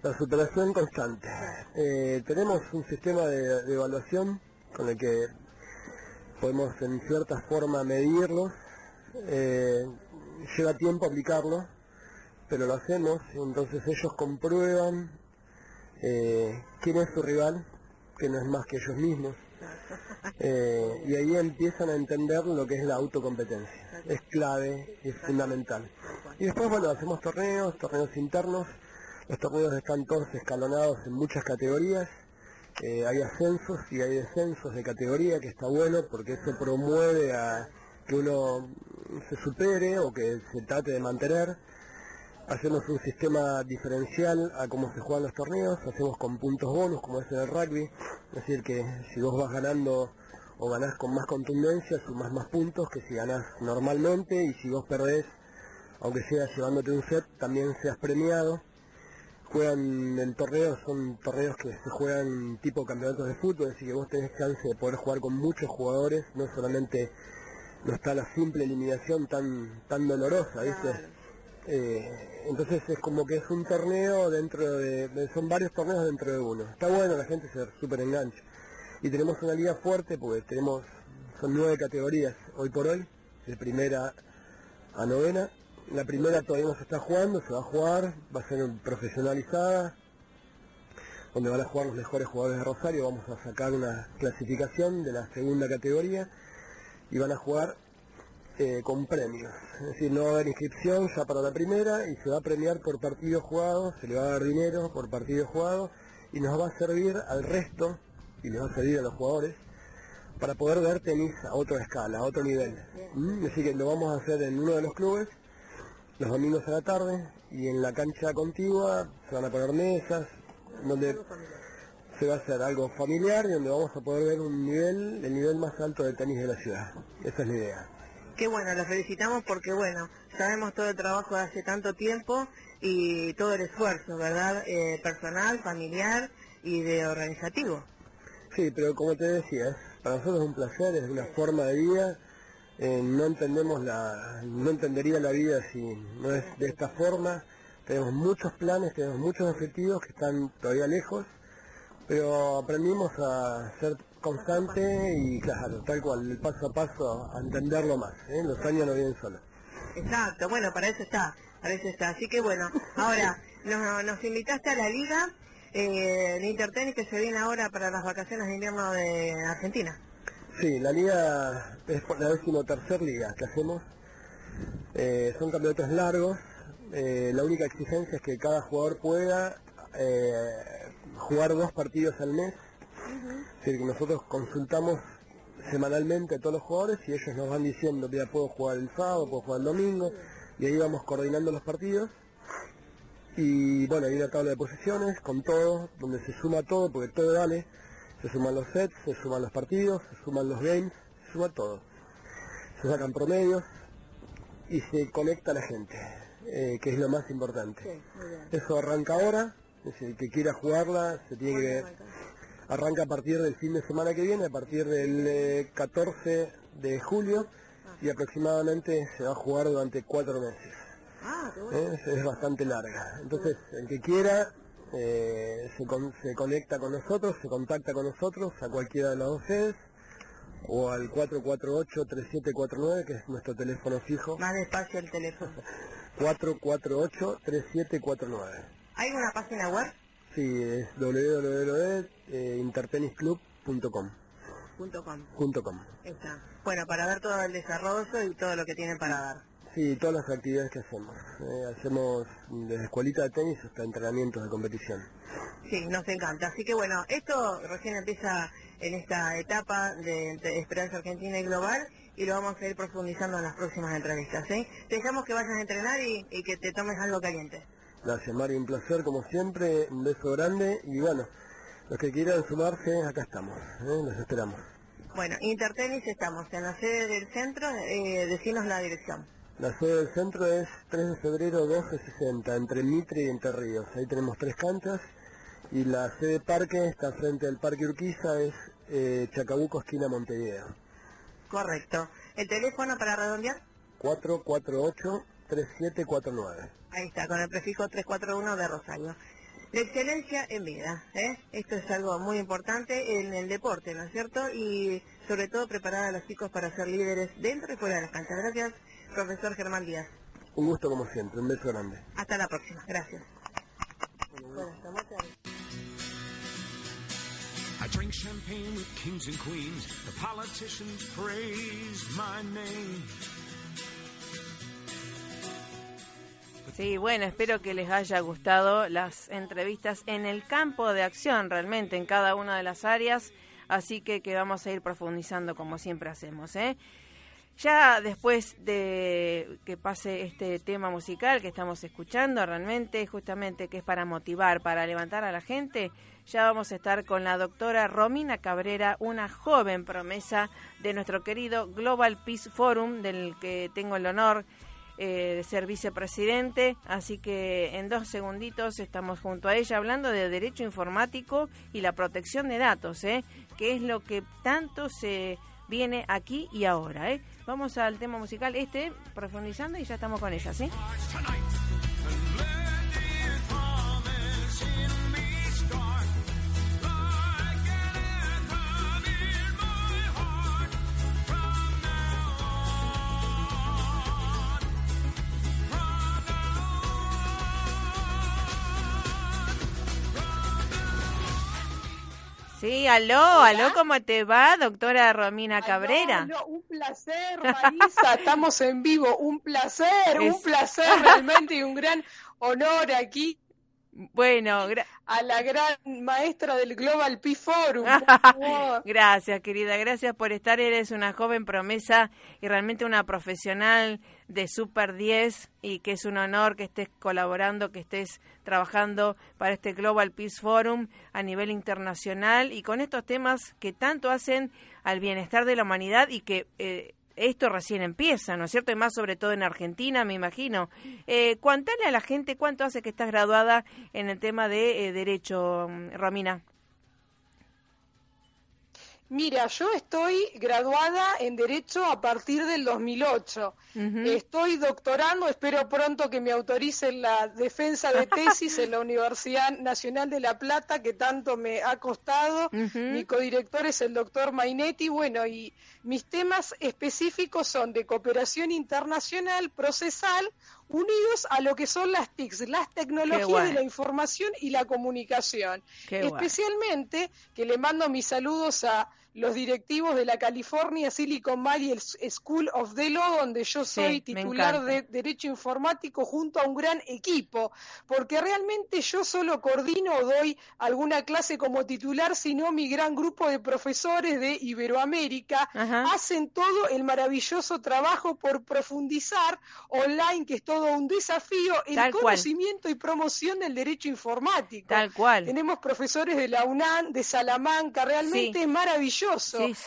La superación constante. Eh, tenemos un sistema de, evaluación con el que podemos en cierta forma medirlos. Eh, lleva tiempo aplicarlo, pero lo hacemos entonces ellos comprueban eh, quién es su rival, que no es más que ellos mismos. Y ahí empiezan a entender lo que es la autocompetencia. Es clave, es fundamental. Y después, bueno, hacemos torneos, torneos internos, los torneos están todos escalonados en muchas categorías. Eh, hay ascensos y hay descensos de categoría, que está bueno porque eso promueve a que uno se supere o que se trate de mantener. Hacemos un sistema diferencial a cómo se juegan los torneos, hacemos con puntos bonus como es en el rugby, es decir que si vos vas ganando o ganás con más contundencia, sumás más puntos que si ganás normalmente y si vos perdés aunque sea llevándote un set, también seas premiado. Juegan el torneo, son torneos que se juegan tipo campeonatos de fútbol, así que vos tenés chance de poder jugar con muchos jugadores, no solamente no está la simple eliminación tan tan dolorosa, ¿viste? Eh, entonces es como que es un torneo dentro de, son varios torneos dentro de uno. Está bueno, la gente se súper engancha. Y tenemos una liga fuerte porque tenemos, son nueve categorías hoy por hoy, de primera a novena. La primera todavía no se está jugando, se va a jugar, va a ser profesionalizada, donde van a jugar los mejores jugadores de Rosario, vamos a sacar una clasificación de la segunda categoría y van a jugar eh, con premios. Es decir, no va a haber inscripción ya para la primera y se va a premiar por partido jugado, se le va a dar dinero por partido jugado y nos va a servir al resto y les va a servir a los jugadores para poder ver tenis a otra escala, a otro nivel. ¿Mm? Así que lo vamos a hacer en uno de los clubes los domingos a la tarde y en la cancha contigua se van a poner mesas donde se va a hacer algo familiar y donde vamos a poder ver un nivel, el nivel más alto del tenis de la ciudad. Esa es la idea. Qué bueno, los felicitamos porque bueno, sabemos todo el trabajo de hace tanto tiempo y todo el esfuerzo, ¿verdad? Eh, personal, familiar y de organizativo. Sí, pero como te decía, para nosotros es un placer, es una forma de vida. Eh, no entendemos la, no entendería la vida si no es de esta forma. Tenemos muchos planes, tenemos muchos objetivos que están todavía lejos pero aprendimos a ser constante y claro, tal cual, el paso a paso, a entenderlo más, ¿eh? los años no vienen solos. Exacto, bueno, para eso está, para eso está. Así que bueno, ahora nos, invitaste a la liga eh, de Intertenis que se viene ahora para las vacaciones de invierno de Argentina. Sí, la liga es la decimotercer liga que hacemos. Eh, son campeonatos largos. Eh, la única exigencia es que cada jugador pueda jugar dos partidos al mes. Es decir, que nosotros consultamos semanalmente a todos los jugadores y ellos nos van diciendo, mira, puedo jugar el sábado, puedo jugar el domingo, y ahí vamos coordinando los partidos. Y bueno, hay una tabla de posiciones con todo, donde se suma todo, porque todo vale. Se suman los sets, se suman los partidos, se suman los games, se suma todo. Se sacan promedios y se conecta la gente, eh, que es lo más importante. Eso arranca ahora, el que quiera jugarla se tiene que... Arranca a partir del fin de semana que viene, a partir del 14 eh, de julio, y aproximadamente se va a jugar durante cuatro meses. Ah, ¿Eh? Es, bastante larga. Entonces, el que quiera eh, se, se, conecta con nosotros, se contacta con nosotros a cualquiera de las dos sedes o al 448-3749, que es nuestro teléfono fijo. Más despacio el teléfono. 448-3749. ¿Hay una página web? Sí, es www.intertenisclub.com. Punto com. Está. Bueno, para ver todo el desarrollo y todo lo que tienen para dar. Sí, todas las actividades que hacemos. Eh, hacemos desde escuelita de tenis hasta entrenamientos de competición. Sí, nos encanta. Así que bueno, esto recién empieza en esta etapa de, Esperanza Argentina y Global y lo vamos a ir profundizando en las próximas entrevistas. Te dejamos que vayas a entrenar y que te tomes algo caliente. Gracias Mario, un placer como siempre, un beso grande y bueno, los que quieran sumarse, acá estamos, ¿eh? los esperamos. Bueno, Intertenis estamos en la sede del centro, eh, decinos la dirección. La sede del centro es 3 de febrero 1260, entre Mitre y Entre Ríos. Ahí tenemos tres canchas y la sede parque está frente al Parque Urquiza, es eh, Chacabuco, esquina Montevideo. Correcto. ¿El teléfono para redondear? 448-3749. Ahí está, con el prefijo 341 de Rosario. La excelencia en vida, ¿eh? Esto es algo muy importante en el deporte, ¿no es cierto? Y sobre todo preparar a los chicos para ser líderes dentro y fuera de las canchas. Gracias, profesor Germán Díaz. Un gusto como siempre, un beso grande. Hasta la próxima, gracias. I drink champagne with kings and queens. The politicians praise my name. Sí, bueno, espero que les haya gustado las entrevistas en el campo de acción, realmente, en cada una de las áreas. Así que, que vamos a ir profundizando como siempre hacemos. ¿eh? Ya después de que pase este tema musical que estamos escuchando, realmente, justamente que es para motivar, para levantar a la gente, ya vamos a estar con la doctora Romina Cabrera, una joven promesa de nuestro querido Global Peace Forum, del que tengo el honor eh, ser vicepresidente, así que en dos segunditos estamos junto a ella hablando de derecho informático y la protección de datos, ¿eh? que es lo que tanto se viene aquí y ahora. ¿eh? Vamos al tema musical, este profundizando y ya estamos con ella, ¿sí? Sí, aló, aló, ¿cómo te va, doctora Romina Cabrera? Aló, un placer, Marisa, estamos en vivo, un placer, un placer realmente y un gran honor aquí. Bueno, a la gran maestra del Global Pi Forum. gracias, querida, gracias por estar. Eres una joven promesa y realmente una profesional de Super 10 y que es un honor que estés colaborando, que estés trabajando para este Global Peace Forum a nivel internacional y con estos temas que tanto hacen al bienestar de la humanidad y que eh, esto recién empieza, ¿no es cierto? Y más sobre todo en Argentina, me imagino. Eh, cuéntale a la gente cuánto hace que estás graduada en el tema de eh, Derecho, Romina. Mira, yo estoy graduada en Derecho a partir del 2008. Estoy doctorando, espero pronto que me autoricen la defensa de tesis en la Universidad Nacional de La Plata, que tanto me ha costado. Mi codirector es el doctor Mainetti. Bueno, y mis temas específicos son de cooperación internacional, procesal, unidos a lo que son las TICs, las tecnologías de la información y la comunicación. Especialmente, que le mando mis saludos a los directivos de la California Silicon Valley School of the Law, donde yo soy titular de Derecho Informático junto a un gran equipo, porque realmente yo solo coordino o doy alguna clase como titular, sino mi gran grupo de profesores de Iberoamérica hacen todo el maravilloso trabajo por profundizar online, que es todo un desafío, el conocimiento y promoción del derecho informático. Tal cual. Tenemos profesores de la UNAM, de Salamanca, realmente es maravilloso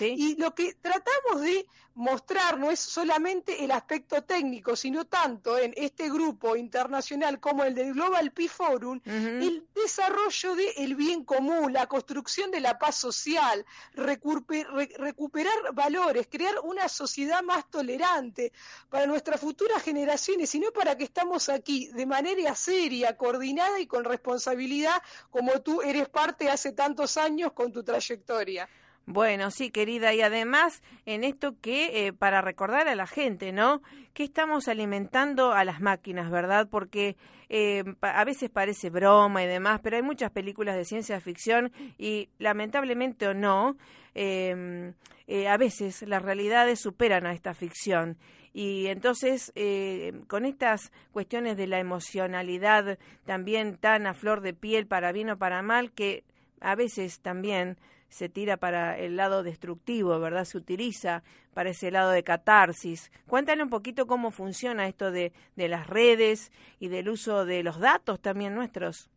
y lo que tratamos de mostrar no es solamente el aspecto técnico, sino tanto en este grupo internacional como el del Global Pi Forum, el desarrollo del bien común, la construcción de la paz social, recuperar valores, crear una sociedad más tolerante para nuestras futuras generaciones, sino para que estamos aquí de manera seria, coordinada y con responsabilidad, como tú eres parte hace tantos años con tu trayectoria. Bueno, sí, querida, y además en esto que eh, para recordar a la gente, ¿no? Que estamos alimentando a las máquinas, ¿verdad? Porque eh, a veces parece broma y demás, pero hay muchas películas de ciencia ficción y lamentablemente o no, em, eh, a veces las realidades superan a esta ficción. Y entonces, con estas cuestiones de la emocionalidad también tan a flor de piel, para bien o para mal, que a veces también se tira para el lado destructivo, ¿verdad? Se utiliza para ese lado de catarsis. Cuéntale un poquito cómo funciona esto de, de las redes y del uso de los datos también nuestros.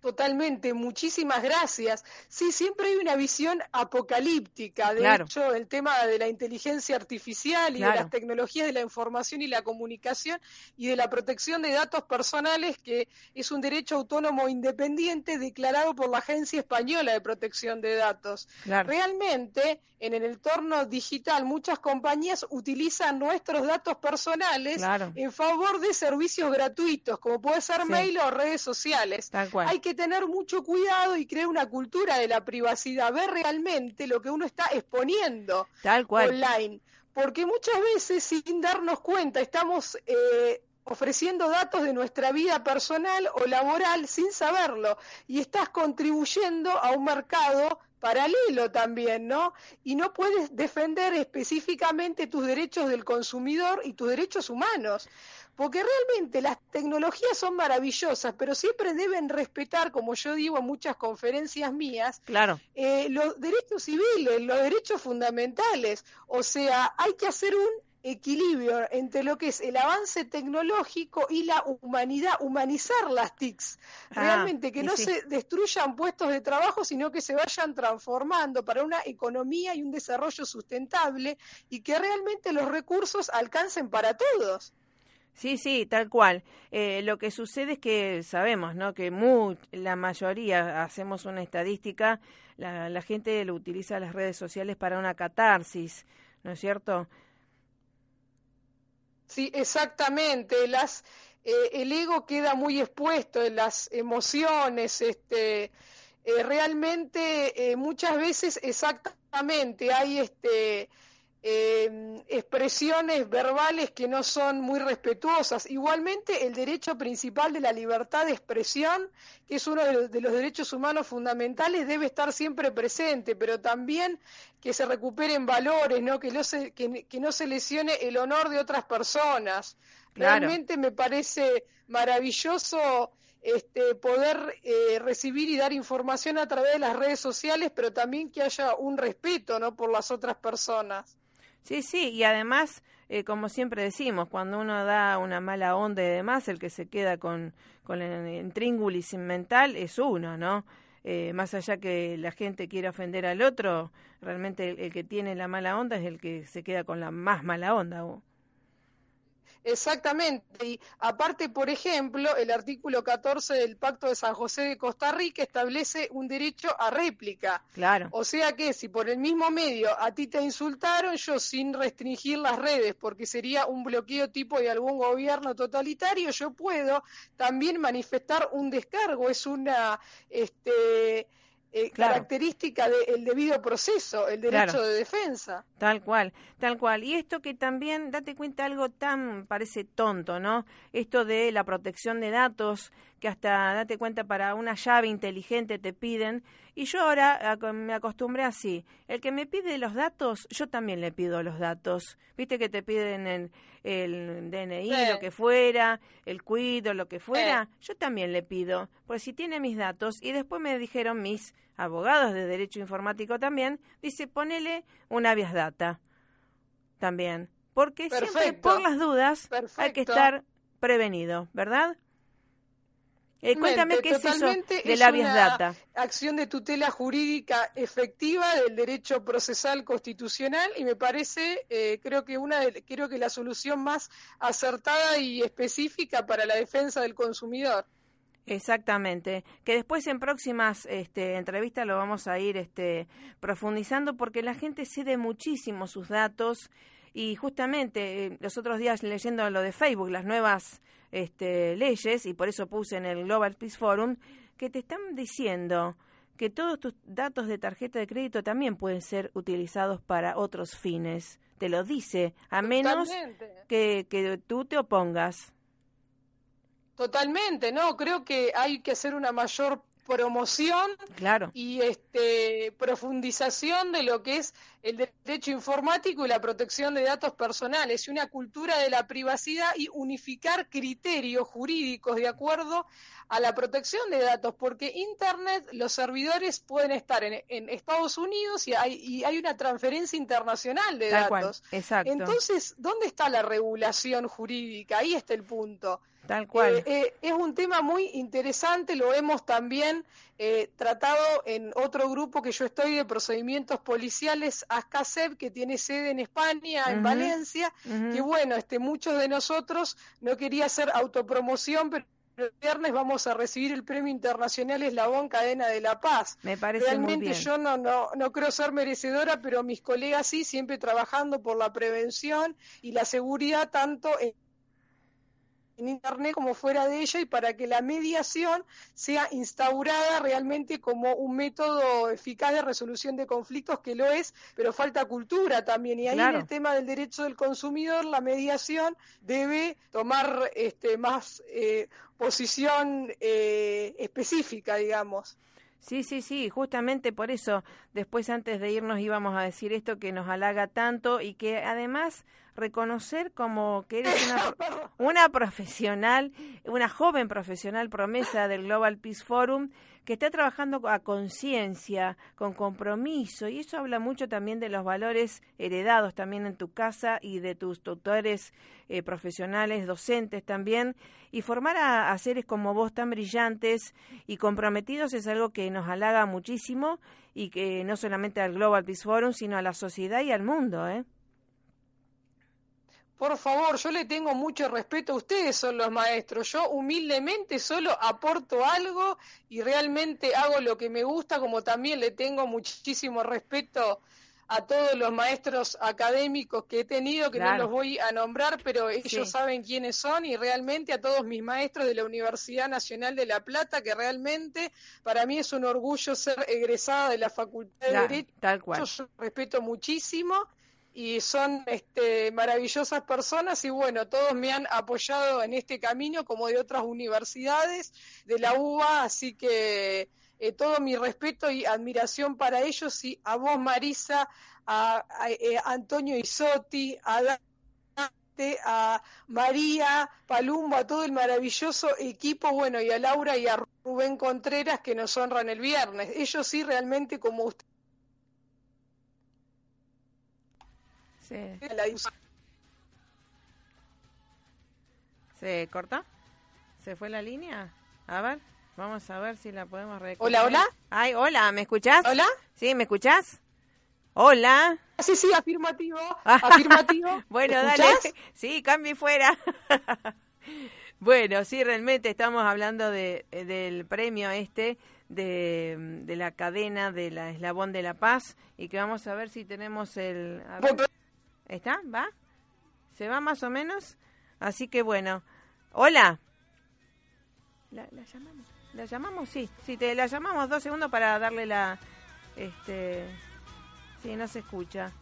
Totalmente, muchísimas gracias. Sí, siempre hay una visión apocalíptica. De hecho, el tema de la inteligencia artificial y de las tecnologías de la información y la comunicación y de la protección de datos personales, que es un derecho autónomo independiente declarado por la Agencia Española de Protección de Datos. Realmente, en el entorno digital, muchas compañías utilizan nuestros datos personales en favor de servicios gratuitos, como puede ser mail o redes sociales. Hay que tener mucho cuidado y crear una cultura de la privacidad, ver realmente lo que uno está exponiendo online. Porque muchas veces, sin darnos cuenta, estamos eh, ofreciendo datos de nuestra vida personal o laboral sin saberlo y estás contribuyendo a un mercado paralelo también, ¿no? Y no puedes defender específicamente tus derechos del consumidor y tus derechos humanos porque realmente las tecnologías son maravillosas, pero siempre deben respetar, como yo digo en muchas conferencias mías, claro. Eh, los derechos civiles, los derechos fundamentales. O sea, hay que hacer un equilibrio entre lo que es el avance tecnológico y la humanidad, humanizar las TICs. Ah, Realmente que no se destruyan puestos de trabajo, sino que se vayan transformando para una economía y un desarrollo sustentable y que realmente los recursos alcancen para todos. Sí, sí, tal cual. Eh, lo que sucede es que sabemos, ¿no? Que la mayoría, hacemos una estadística, la, la gente lo utiliza las redes sociales para una catarsis, ¿no es cierto? Sí, exactamente. Las, eh, el ego queda muy expuesto en las emociones. Este, eh, realmente muchas veces exactamente hay este eh, expresiones verbales que no son muy respetuosas. Igualmente, el derecho principal de la libertad de expresión, que es uno de los, derechos humanos fundamentales, debe estar siempre presente, pero también que se recuperen valores, ¿no? Que, no se, que, no se lesione el honor de otras personas. Realmente me parece maravilloso este, poder eh, recibir y dar información a través de las redes sociales, pero también que haya un respeto ¿no? por las otras personas. Sí, sí, y además, eh, como siempre decimos, cuando uno da una mala onda y demás, el que se queda con, con el intríngulis mental es uno, ¿no? Eh, más allá que la gente quiera ofender al otro, realmente el, que tiene la mala onda es el que se queda con la más mala onda. Exactamente. Y aparte, por ejemplo, el artículo 14 del Pacto de San José de Costa Rica establece un derecho a réplica. Claro. O sea que si por el mismo medio a ti te insultaron, yo sin restringir las redes, porque sería un bloqueo tipo de algún gobierno totalitario, yo puedo también manifestar un descargo. Es una este eh, característica del debido proceso, el derecho de defensa. Tal cual, tal cual. Y esto que también, date cuenta, algo tan parece tonto, ¿no? Esto de la protección de datos, que hasta, date cuenta, para una llave inteligente te piden. Y yo ahora me acostumbré así. El que me pide los datos, yo también le pido los datos. Viste que te piden el, el DNI, lo que fuera, el cuido, lo que fuera. Yo también le pido. Pues si tiene mis datos, y después me dijeron mis abogados de derecho informático también, dice, ponele un habeas data. También. Porque siempre por las dudas hay que estar prevenido, ¿verdad? Eh, cuéntame qué es eso de la data. Acción de tutela jurídica efectiva del derecho procesal constitucional y me parece, eh, creo que una, de, creo que la solución más acertada y específica para la defensa del consumidor. Exactamente, que después en próximas este, entrevistas lo vamos a ir este, profundizando porque la gente cede muchísimo sus datos y justamente eh, los otros días leyendo lo de Facebook, las nuevas este, leyes, y por eso puse en el Global Peace Forum, que te están diciendo que todos tus datos de tarjeta de crédito también pueden ser utilizados para otros fines. Te lo dice, a menos que, que tú te opongas. Totalmente, no, creo que hay que hacer una mayor promoción claro. y este, profundización de lo que es el derecho informático y la protección de datos personales y una cultura de la privacidad y unificar criterios jurídicos de acuerdo a la protección de datos, porque Internet, los servidores pueden estar en, Estados Unidos y hay, y hay, una transferencia internacional de datos. Exacto. Entonces, ¿dónde está la regulación jurídica? Ahí está el punto. Tal cual. Eh, eh, es un tema muy interesante, lo hemos también eh, tratado en otro grupo que yo estoy de procedimientos policiales, ASCASEP, que tiene sede en España, en Valencia, que bueno, este, muchos de nosotros no quería hacer autopromoción, pero el viernes vamos a recibir el Premio Internacional Eslabón Cadena de la Paz. Me parece Realmente muy bien. yo no, no, no creo ser merecedora, pero mis colegas sí, siempre trabajando por la prevención y la seguridad tanto en en Internet como fuera de ella y para que la mediación sea instaurada realmente como un método eficaz de resolución de conflictos, que lo es, pero falta cultura también. Y ahí en el tema del derecho del consumidor, la mediación debe tomar este, más eh, posición eh, específica, digamos. Sí, sí, sí, justamente por eso después antes de irnos íbamos a decir esto que nos halaga tanto y que además reconocer como que eres una, una profesional, una joven profesional promesa del Global Peace Forum que está trabajando a conciencia, con compromiso, y eso habla mucho también de los valores heredados también en tu casa y de tus tutores eh, profesionales, docentes también, y formar a, a, seres como vos tan brillantes y comprometidos es algo que nos halaga muchísimo y que no solamente al Global Peace Forum, sino a la sociedad y al mundo, ¿eh? Por favor, yo le tengo mucho respeto. Ustedes son los maestros. Yo humildemente solo aporto algo y realmente hago lo que me gusta, como también le tengo muchísimo respeto a todos los maestros académicos que he tenido, que no los voy a nombrar, pero ellos saben quiénes son, y realmente a todos mis maestros de la Universidad Nacional de La Plata, que realmente para mí es un orgullo ser egresada de la Facultad de Derecho. Tal cual. Yo respeto muchísimo y son este, maravillosas personas y bueno, todos me han apoyado en este camino como de otras universidades, de la UBA, así que eh, todo mi respeto y admiración para ellos y a vos Marisa, a, eh, Antonio Isotti, a Dante, a María Palumbo, a todo el maravilloso equipo, bueno, y a Laura y a Rubén Contreras que nos honran el viernes. Ellos sí realmente como usted ¿Se corta? ¿Se fue la línea? A ver, vamos a ver si la podemos recuperar. Hola, hola. Ay, hola, ¿me escuchás? Hola. Sí, ¿me escuchás? Hola. Sí, sí, afirmativo. Afirmativo. bueno, dale. Sí, cambie fuera. bueno, sí, realmente estamos hablando de, del premio este de, de la cadena de la Eslabón de la Paz y que vamos a ver si tenemos el... ¿Está? ¿Va? ¿Se va más o menos? Así que bueno. Hola. ¿La, llamamos? ¿La llamamos? Sí, sí, te la llamamos dos segundos para darle la... Este... Sí, no se escucha.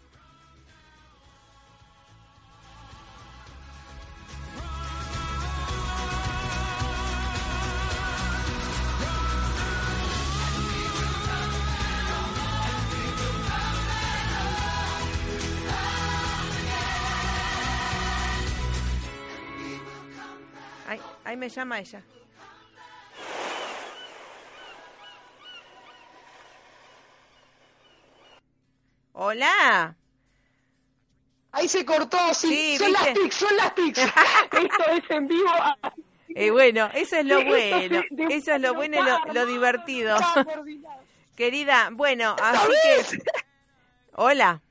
Ahí me llama ella. Hola. Ahí se cortó, sí. son las TICs, son las TICs. Esto es en vivo. Eh, bueno, eso es lo bueno. Eso es lo bueno y lo, divertido. Querida, bueno, así que... Hola.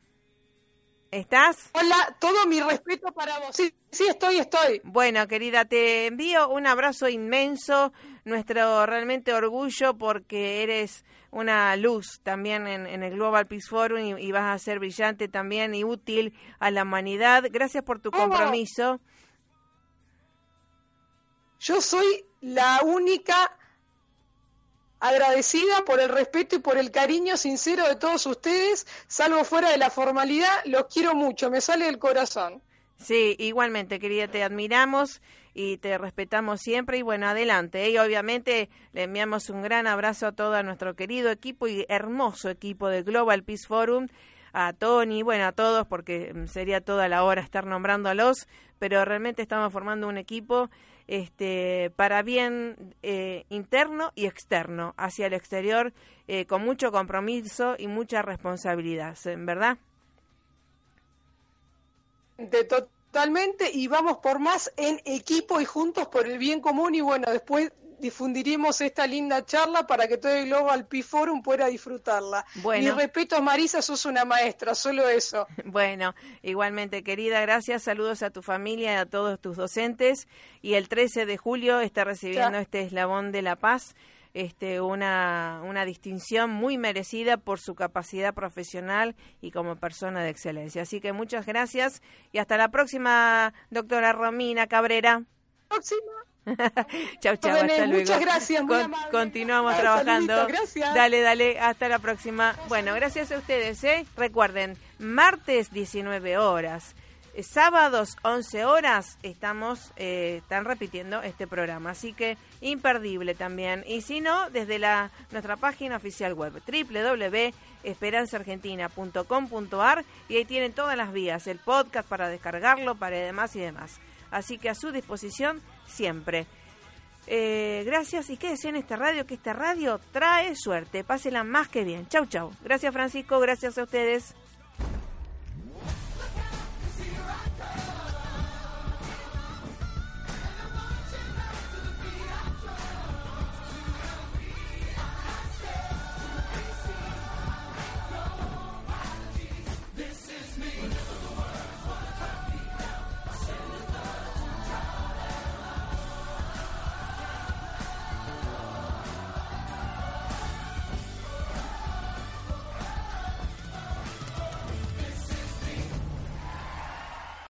¿Estás? Hola, todo mi respeto para vos. Sí, sí, estoy, estoy. Bueno, querida, te envío un abrazo inmenso, nuestro realmente orgullo porque eres una luz también en, el Global Peace Forum y, vas a ser brillante también y útil a la humanidad. Gracias por tu compromiso. Yo soy la única agradecida por el respeto y por el cariño sincero de todos ustedes, salvo fuera de la formalidad, los quiero mucho, me sale del corazón. Sí, igualmente, querida, te admiramos y te respetamos siempre y bueno, adelante. Y obviamente le enviamos un gran abrazo a todo nuestro querido equipo y hermoso equipo de Global Peace Forum, a Tony, bueno, a todos, porque sería toda la hora estar nombrándolos, pero realmente estamos formando un equipo este, para bien eh, interno y externo, hacia el exterior, eh, con mucho compromiso y mucha responsabilidad, ¿verdad? De totalmente, y vamos por más en equipo y juntos por el bien común, y bueno, después difundiremos esta linda charla para que todo el Global Pi Forum pueda disfrutarla. Bueno. Mi respeto, Marisa, sos una maestra, solo eso. Bueno, igualmente, querida, gracias. Saludos a tu familia y a todos tus docentes. Y el 13 de julio está recibiendo este eslabón de la paz. Este, una, una distinción muy merecida por su capacidad profesional y como persona de excelencia. Así que muchas gracias y hasta la próxima, doctora Romina Cabrera. Próxima. chau, chau, hasta luego. Muchas gracias, Continuamos trabajando. Dale, dale, hasta la próxima. Bueno, gracias a ustedes, ¿eh? Recuerden, martes 19 horas. eh, sábados 11 horas estamos eh, están repitiendo este programa, así que imperdible también. Y si no, desde la nuestra página oficial web www.esperanzaargentina.com.ar y ahí tienen todas las vías, el podcast para descargarlo, para demás y demás. Así que a su disposición siempre. Eh, gracias y qué en esta radio, que esta radio trae suerte. Pásela más que bien. Chau, chau. Gracias Francisco, gracias a ustedes.